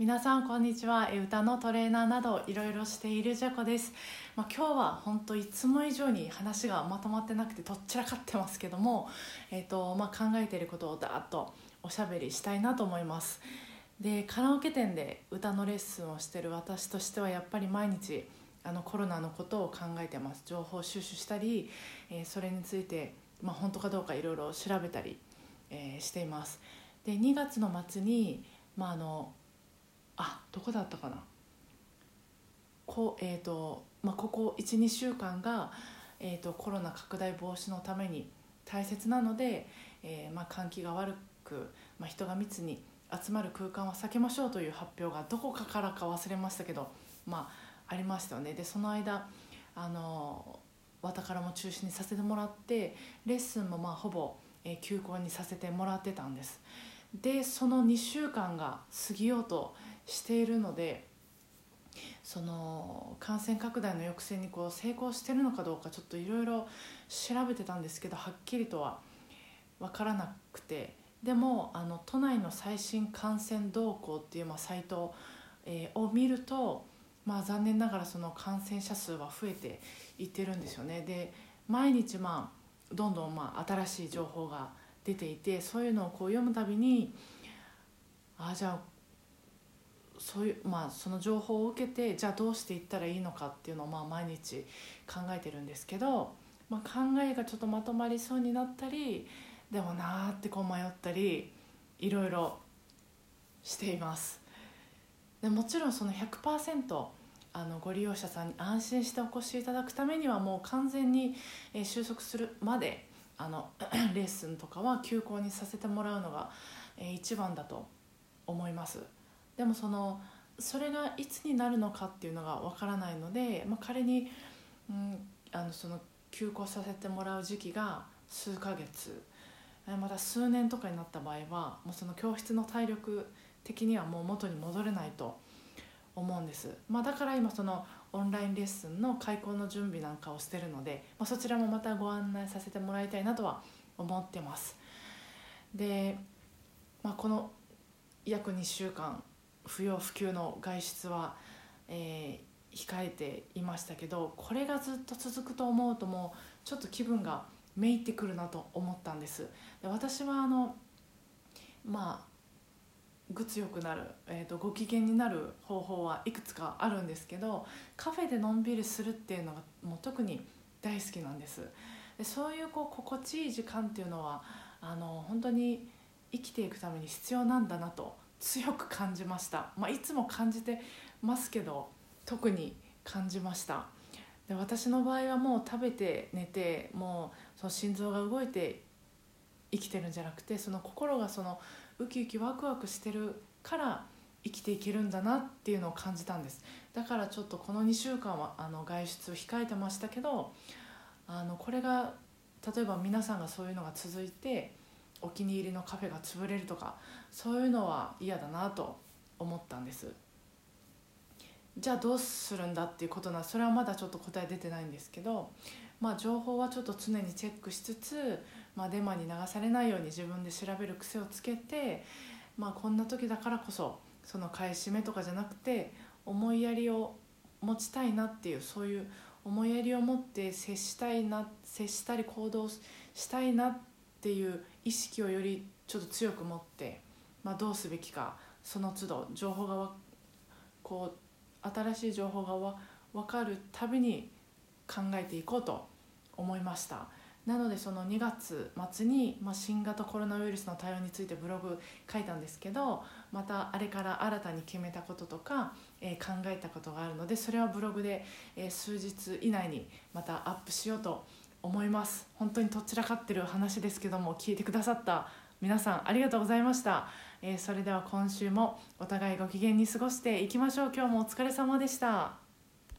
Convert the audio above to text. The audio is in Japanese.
皆さんこんにちは。歌のトレーナーなどいろいろしているジャコです、まあ、今日は本当いつも以上に話がまとまってなくてどっちらかってますけども、えーとまあ、考えていることをだーっとおしゃべりしたいなと思います。でカラオケ店で歌のレッスンをしてる私としてはやっぱり毎日あのコロナのことを考えてます。情報収集したり、えー、それについて、まあ、本当かどうかいろいろ調べたり、えー、しています。で2月の末に、まあ、あのあどこだったかな？こ,、えーとまあ、ここ12週間が、えーと、コロナ拡大防止のために大切なので、えーまあ、換気が悪く、まあ、人が密に集まる空間は避けましょうという発表がどこかからか忘れましたけど、まあ、ありましたよね。でその間あのわたからも中止にさせてもらってレッスンもまあほぼ、えー、休校にさせてもらってたんです。でその2週間が過ぎようとしているのでその感染拡大の抑制にこう成功してるのかどうかちょっといろいろ調べてたんですけどはっきりとは分からなくてでもあの都内の最新感染動向っていう、まあ、サイト、え、を見ると、まあ、残念ながらその感染者数は増えていってるんですよね。で毎日、まあ、どんどん、まあ、新しい情報が出ていてそういうのをこう読むたびにああじゃあそういうまあその情報を受けてじゃあどうしていったらいいのかっていうのをまあ毎日考えてるんですけど、まあ、考えがちょっとまとまりそうになったりでもなーってこう迷ったりいろいろしています。でもちろんその100%あのご利用者さんに安心してお越しいただくためにはもう完全に収束するまであの レッスンとかは休校にさせてもらうのが一番だと思います。でもそのそれがいつになるのかっていうのがわからないので、まあ、仮に、うん、あのその休校させてもらう時期が数ヶ月また数年とかになった場合はもうその教室の体力的にはもう元に戻れないと思うんです、まあ、だから今そのオンラインレッスンの開講の準備なんかをしてるので、まあ、そちらもまたご案内させてもらいたいなとは思ってます。で、まあ、この約2週間不要不急の外出は、えー、控えていましたけどこれがずっと続くと思うともうちょっと気分がめいってくるなと思ったんです。で私はあのまあぐつよくなる、えーと、ご機嫌になる方法はいくつかあるんですけどカフェでのんびりするっていうのがもう特に大好きなんです。でそういうこう心地いい時間っていうのはあの本当に生きていくために必要なんだなと強く感じました、まあ、いつも感じてますけど特に感じました。で私の場合はもう食べて寝てもうその心臓が動いて生きてるんじゃなくてその心がそのウキウキワクワクしてるから生きていけるんだなっていうのを感じたんです。だからちょっとこの2週間はあの外出を控えてましたけどあのこれが例えば皆さんがそういうのが続いてお気に入りのカフェが潰れるとかそういうのは嫌だなと思ったんです。じゃあどうするんだっていうことなそれはまだちょっと答え出てないんですけどまあ情報はちょっと常にチェックしつつ、まあ、デマに流されないように自分で調べる癖をつけて、まあ、こんな時だからこそその買い占めとかじゃなくて思いやりを持ちたいなっていうそういう思いやりを持って接したいな接したり行動したいなっていう意識をよりちょっと強く持って、まあ、どうすべきかその都度情報がこう新しい情報が分かるたびに考えていこうと思いました。なのでその2月末に、まあ、新型コロナウイルスの対応についてブログ書いたんですけどまたあれから新たに決めたこととか、えー、考えたことがあるのでそれはブログで、えー、数日以内にまたアップしようと思います。本当にとっちらかってる話ですけども聞いてくださった皆さんありがとうございました、えー、それでは今週もお互いご機嫌に過ごしていきましょう。今日もお疲れ様でした。